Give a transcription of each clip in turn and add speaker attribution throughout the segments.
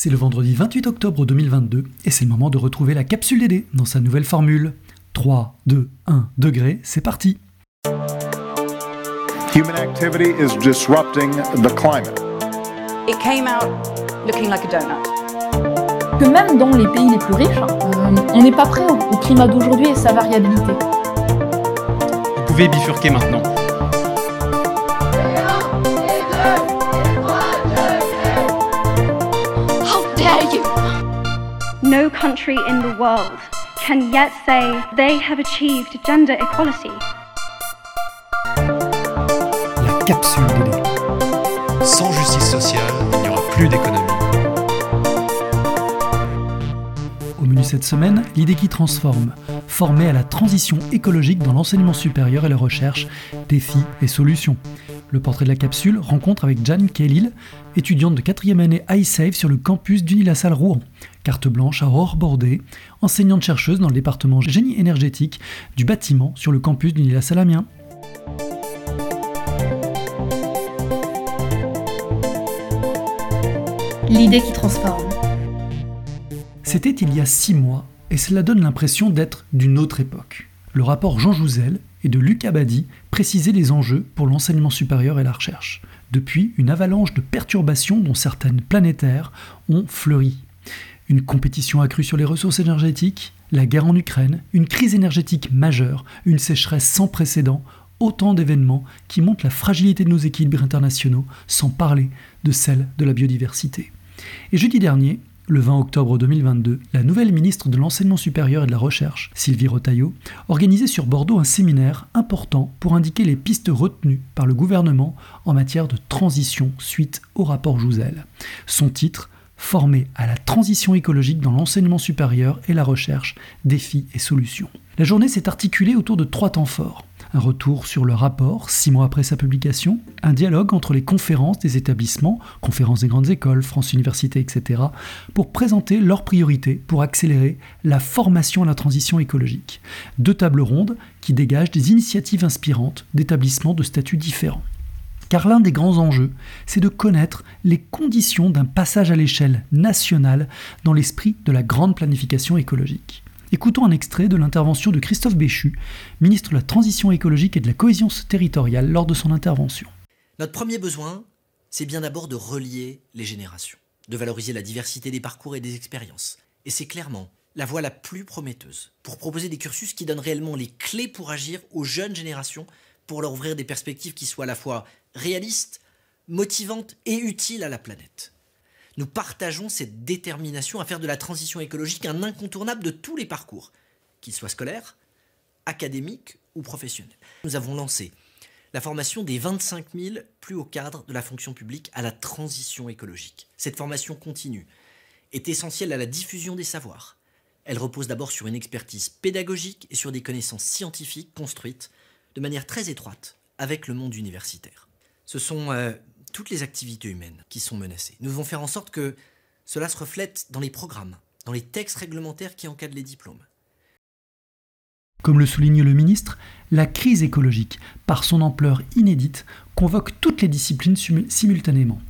Speaker 1: C'est le vendredi 28 octobre 2022 et c'est le moment de retrouver la capsule DD dans sa nouvelle formule. 3, 2, 1 degré, c'est parti.
Speaker 2: Human activity is disrupting the climate.
Speaker 3: It came out looking like a donut.
Speaker 4: que même dans les pays les plus riches, euh, on n'est pas prêt au au climat d'aujourd'hui et sa variabilité.
Speaker 5: Vous pouvez bifurquer maintenant.
Speaker 6: Country in the world can yet say they have achieved gender equality.
Speaker 1: La capsule.
Speaker 5: Sans justice sociale, il n'y aura plus d'économie.
Speaker 1: Au menu cette semaine, l'idée qui transforme, former à la transition écologique dans l'enseignement supérieur et la recherche, défis et solutions. Le portrait de la capsule rencontre avec Jeanne Kellil, étudiante de 4e année iSafe sur le campus d'Unilassal Rouen. Carte blanche à Aurore Bordé, enseignante chercheuse dans le département génie énergétique du bâtiment sur le campus d'Unilassal Amiens.
Speaker 4: L'idée qui transforme.
Speaker 1: C'était il y a six mois, et cela donne l'impression d'être d'une autre époque. Le rapport Jean Jouzel et de Luc Abadi précisait les enjeux pour l'enseignement supérieur et la recherche. Depuis, une avalanche de perturbations, dont certaines planétaires, ont fleuri. Une compétition accrue sur les ressources énergétiques, la guerre en Ukraine, une crise énergétique majeure, une sécheresse sans précédent, autant d'événements qui montrent la fragilité de nos équilibres internationaux, sans parler de celle de la biodiversité. Et jeudi dernier, le 20 octobre 2022, la nouvelle ministre de l'Enseignement supérieur et de la Recherche, Sylvie Rotaillot, organisait sur Bordeaux un séminaire important pour indiquer les pistes retenues par le gouvernement en matière de transition suite au rapport Jouzel. Son titre Former à la transition écologique dans l'enseignement supérieur et la recherche, défis et solutions. La journée s'est articulée autour de trois temps forts un retour sur le rapport six mois après sa publication, un dialogue entre les conférences des établissements, conférences des grandes écoles, France Université, etc., pour présenter leurs priorités pour accélérer la formation à la transition écologique. Deux tables rondes qui dégagent des initiatives inspirantes d'établissements de statuts différents. Car l'un des grands enjeux, c'est de connaître les conditions d'un passage à l'échelle nationale dans l'esprit de la grande planification écologique. Écoutons un extrait de l'intervention de Christophe Béchu, ministre de la Transition écologique et de la cohésion territoriale, lors de son intervention.
Speaker 7: Notre premier besoin, c'est bien d'abord de relier les générations, de valoriser la diversité des parcours et des expériences. Et c'est clairement la voie la plus prometteuse pour proposer des cursus qui donnent réellement les clés pour agir aux jeunes générations, pour leur ouvrir des perspectives qui soient à la fois réalistes, motivantes et utiles à la planète. Nous partageons cette détermination à faire de la transition écologique un incontournable de tous les parcours, qu'ils soient scolaires, académiques ou professionnels. Nous avons lancé la formation des 25 000 plus hauts cadres de la fonction publique à la transition écologique. Cette formation continue est essentielle à la diffusion des savoirs. Elle repose d'abord sur une expertise pédagogique et sur des connaissances scientifiques construites de manière très étroite avec le monde universitaire. Ce sont euh, toutes les activités humaines qui sont menacées. Nous devons faire en sorte que cela se reflète dans les programmes, dans les textes réglementaires qui encadrent les diplômes.
Speaker 1: Comme le souligne le ministre, la crise écologique, par son ampleur inédite, convoque toutes les disciplines simultanément.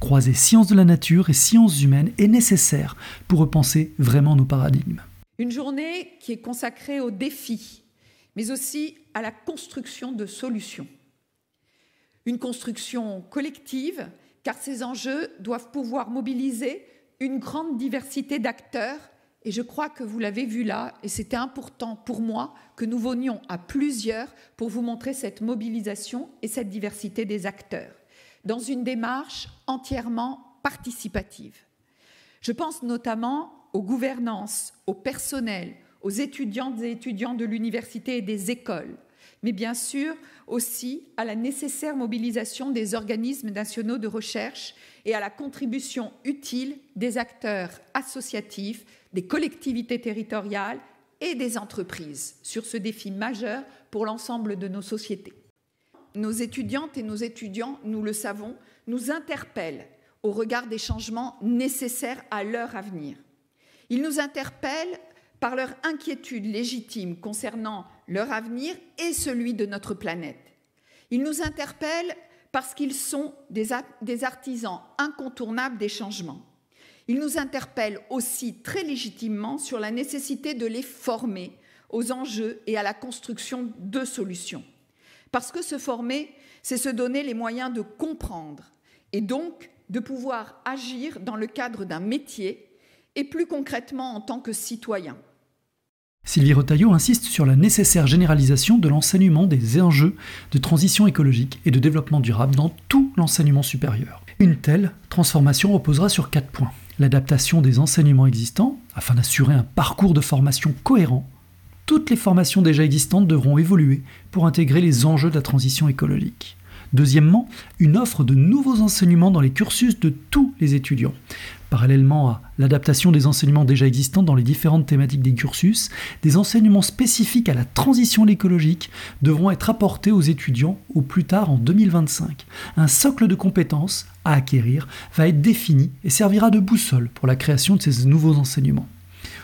Speaker 1: Croiser sciences de la nature et sciences humaines est nécessaire pour repenser vraiment nos paradigmes.
Speaker 8: Une journée qui est consacrée aux défis, mais aussi à la construction de solutions. Une construction collective, car ces enjeux doivent pouvoir mobiliser une grande diversité d'acteurs. Et je crois que vous l'avez vu là, et c'était important pour moi que nous venions à plusieurs pour vous montrer cette mobilisation et cette diversité des acteurs, dans une démarche entièrement participative. Je pense notamment aux gouvernances, au personnel, aux étudiantes et étudiants de l'université et des écoles, mais bien sûr aussi à la nécessaire mobilisation des organismes nationaux de recherche et à la contribution utile des acteurs associatifs, des collectivités territoriales et des entreprises sur ce défi majeur pour l'ensemble de nos sociétés. Nos étudiantes et nos étudiants, nous le savons, nous interpellent au regard des changements nécessaires à leur avenir. Ils nous interpellent par leur inquiétude légitime concernant leur avenir et celui de notre planète. Ils nous interpellent parce qu'ils sont des, artisans incontournables des changements. Il nous interpelle aussi très légitimement sur la nécessité de les former aux enjeux et à la construction de solutions. Parce que se former, c'est se donner les moyens de comprendre et donc de pouvoir agir dans le cadre d'un métier et plus concrètement en tant que citoyen.
Speaker 1: Sylvie Retailleau insiste sur la nécessaire généralisation de l'enseignement des enjeux de transition écologique et de développement durable dans tout l'enseignement supérieur. Une telle transformation reposera sur quatre points. L'adaptation des enseignements existants afin d'assurer un parcours de formation cohérent. Toutes les formations déjà existantes devront évoluer pour intégrer les enjeux de la transition écologique. Deuxièmement, une offre de nouveaux enseignements dans les cursus de tous les étudiants. Parallèlement à l'adaptation des enseignements déjà existants dans les différentes thématiques des cursus, des enseignements spécifiques à la transition écologique devront être apportés aux étudiants au plus tard en 2025. Un socle de compétences à acquérir va être défini et servira de boussole pour la création de ces nouveaux enseignements.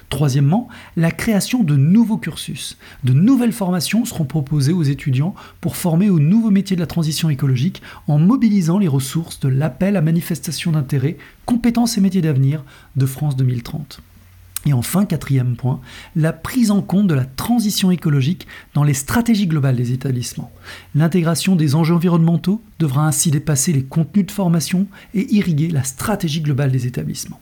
Speaker 1: Troisièmement, la création de nouveaux cursus. De nouvelles formations seront proposées aux étudiants pour former aux nouveaux métiers de la transition écologique en mobilisant les ressources de l'appel à manifestation d'intérêt, compétences et métiers d'avenir de France 2030. Et enfin, quatrième point, la prise en compte de la transition écologique dans les stratégies globales des établissements. L'intégration des enjeux environnementaux devra ainsi dépasser les contenus de formation et irriguer la stratégie globale des établissements.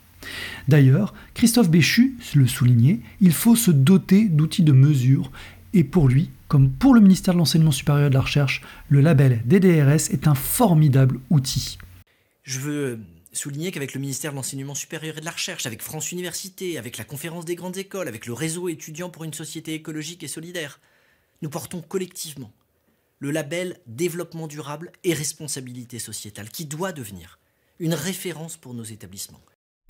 Speaker 1: D'ailleurs, Christophe Béchu le soulignait, il faut se doter d'outils de mesure et pour lui, comme pour le ministère de l'Enseignement supérieur et de la Recherche, le label DDRS est un formidable outil.
Speaker 7: Je veux souligner qu'avec le ministère de l'Enseignement supérieur et de la Recherche, avec France Université, avec la Conférence des grandes écoles, avec le réseau étudiant pour une société écologique et solidaire, nous portons collectivement le label développement durable et responsabilité sociétale qui doit devenir une référence pour nos établissements.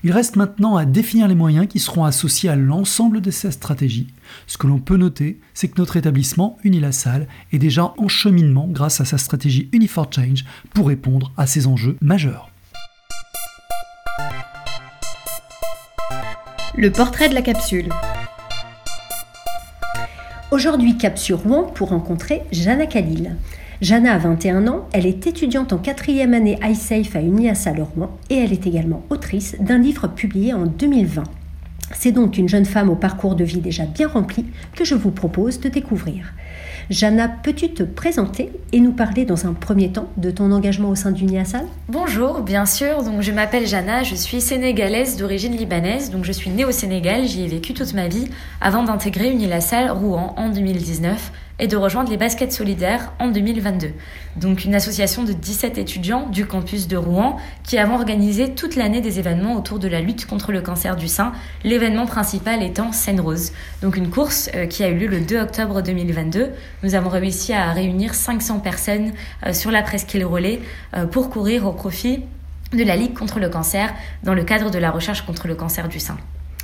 Speaker 1: Il reste maintenant à définir les moyens qui seront associés à l'ensemble de ces stratégies. Ce que l'on peut noter, c'est que notre établissement, Unilassal, est déjà en cheminement grâce à sa stratégie Unifor Change pour répondre à ces enjeux majeurs.
Speaker 9: Le portrait de la capsule. Aujourd'hui, cap sur Rouen pour rencontrer Jana Khalil. Jana a 21 ans, elle est étudiante en quatrième année iSafe à Uniassal Rouen et elle est également autrice d'un livre publié en 2020. C'est donc une jeune femme au parcours de vie déjà bien rempli que je vous propose de découvrir. Jana, peux-tu te présenter et nous parler dans un premier temps de ton engagement au sein d'Uniasal
Speaker 10: Bonjour, bien sûr. Donc je m'appelle Jana, je suis sénégalaise d'origine libanaise. Donc je suis née au Sénégal, j'y ai vécu toute ma vie avant d'intégrer Unilassal Rouen en 2019 et de rejoindre les Baskets Solidaires en 2022. Donc une association de 17 étudiants du campus de Rouen qui avons organisé toute l'année des événements autour de la lutte contre le cancer du sein, l'événement principal étant Seine Rose. Donc une course euh, qui a eu lieu le 2 octobre 2022. Nous avons réussi à réunir 500 personnes euh, sur la presqu'île Relais euh, pour courir au profit de la Ligue contre le cancer dans le cadre de la recherche contre le cancer du sein.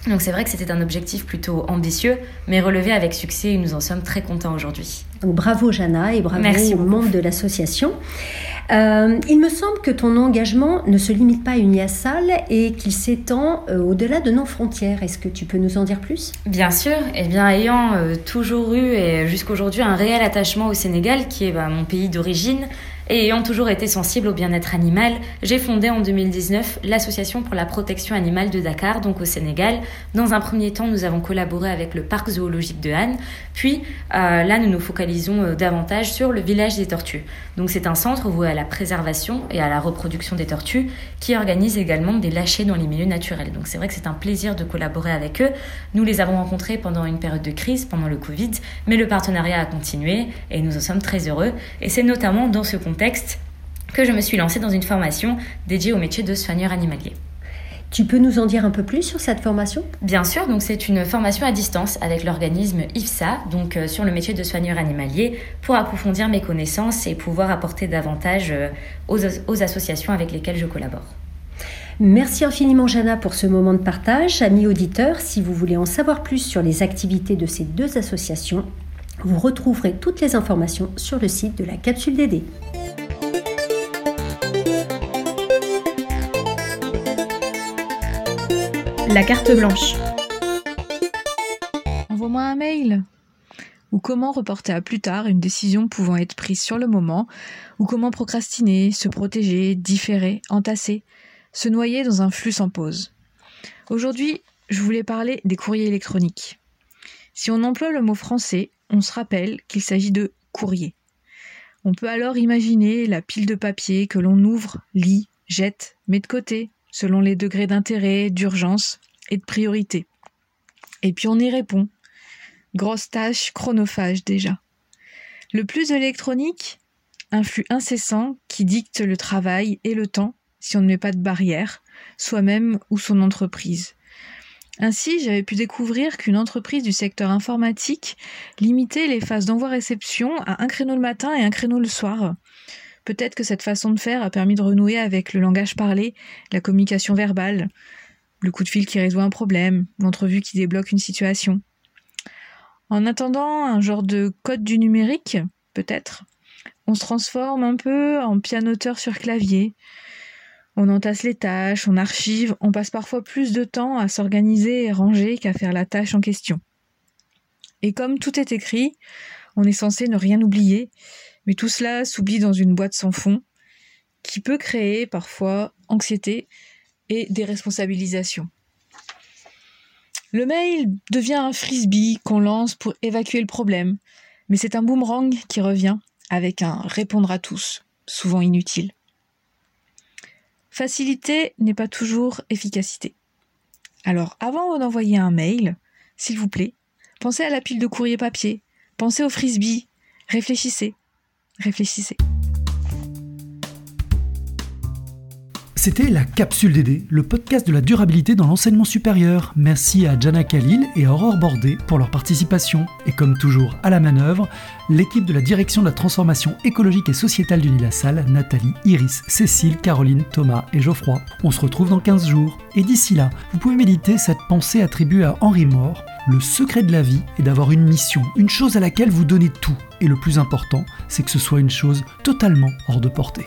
Speaker 10: Donc c'est vrai que c'était un objectif plutôt ambitieux, mais relevé avec succès et nous en sommes très contents aujourd'hui.
Speaker 9: Bravo Jana et bravo aux membres de l'association. Euh, il me semble que ton engagement ne se limite pas à Uniassal et qu'il s'étend euh, au-delà de nos frontières. Est-ce que tu peux nous en dire plus?
Speaker 10: Bien sûr. Eh bien, ayant euh, toujours eu et jusqu'aujourd'hui un réel attachement au Sénégal, qui est bah, mon pays d'origine, et ayant toujours été sensible au bien-être animal, j'ai fondé en 2019 l'Association pour la protection animale de Dakar, donc au Sénégal. Dans un premier temps, nous avons collaboré avec le parc zoologique de Han, puis euh, là, nous nous focalisons euh, davantage sur le village des tortues. Donc c'est un centre voué à la préservation et à la reproduction des tortues qui organise également des lâchers dans les milieux naturels. Donc c'est vrai que c'est un plaisir de collaborer avec eux. Nous les avons rencontrés pendant une période de crise, pendant le Covid, mais le partenariat a continué et nous en sommes très heureux. Et c'est notamment dans ce contexte que je me suis lancée dans une formation dédiée au métier de soigneur animalier.
Speaker 9: Tu peux nous en dire un peu plus sur cette formation?
Speaker 10: Bien sûr, donc c'est une formation à distance avec l'organisme IFSA, donc euh, sur le métier de soigneur animalier, pour approfondir mes connaissances et pouvoir apporter davantage euh, aux, aux associations avec lesquelles je collabore.
Speaker 9: Merci infiniment Jana pour ce moment de partage. Amis auditeurs, si vous voulez en savoir plus sur les activités de ces deux associations, vous retrouverez toutes les informations sur le site de la capsule DD.
Speaker 4: La carte blanche.
Speaker 11: Envoie-moi un mail. Ou comment reporter à plus tard une décision pouvant être prise sur le moment, ou comment procrastiner, se protéger, différer, entasser, se noyer dans un flux sans pause? Aujourd'hui, je voulais parler des courriers électroniques. Si on emploie le mot français, on se rappelle qu'il s'agit de courrier. On peut alors imaginer la pile de papier que l'on ouvre, lit, jette, met de côté, selon les degrés d'intérêt, d'urgence et de priorité. Et puis on y répond. Grosse tâche chronophage déjà. Le plus électronique, un flux incessant qui dicte le travail et le temps si on ne met pas de barrière, soi-même ou son entreprise. Ainsi, j'avais pu découvrir qu'une entreprise du secteur informatique limitait les phases d'envoi-réception à un créneau le matin et un créneau le soir. Peut-être que cette façon de faire a permis de renouer avec le langage parlé, la communication verbale, le coup de fil qui résout un problème, l'entrevue qui débloque une situation. En attendant un genre de code du numérique, peut-être, on se transforme un peu en pianoteur sur clavier, on entasse les tâches, on archive, on passe parfois plus de temps à s'organiser et ranger qu'à faire la tâche en question. Et comme tout est écrit, on est censé ne rien oublier, mais tout cela s'oublie dans une boîte sans fond, qui peut créer parfois anxiété et déresponsabilisation. Le mail devient un frisbee qu'on lance pour évacuer le problème, mais c'est un boomerang qui revient avec un répondre à tous, souvent inutile. Facilité n'est pas toujours efficacité. Alors, avant d'envoyer un mail, s'il vous plaît, pensez à la pile de courrier papier, pensez au frisbee, réfléchissez, réfléchissez.
Speaker 1: C'était la Capsule DD, le podcast de la durabilité dans l'enseignement supérieur. Merci à Jana Khalil et Aurore Bordet pour leur participation. Et comme toujours à la manœuvre, l'équipe de la direction de la transformation écologique et sociétale du Salle, Nathalie, Iris, Cécile, Caroline, Thomas et Geoffroy. On se retrouve dans 15 jours. Et d'ici là, vous pouvez méditer cette pensée attribuée à Henri Moore. Le secret de la vie est d'avoir une mission, une chose à laquelle vous donnez tout. Et le plus important, c'est que ce soit une chose totalement hors de portée.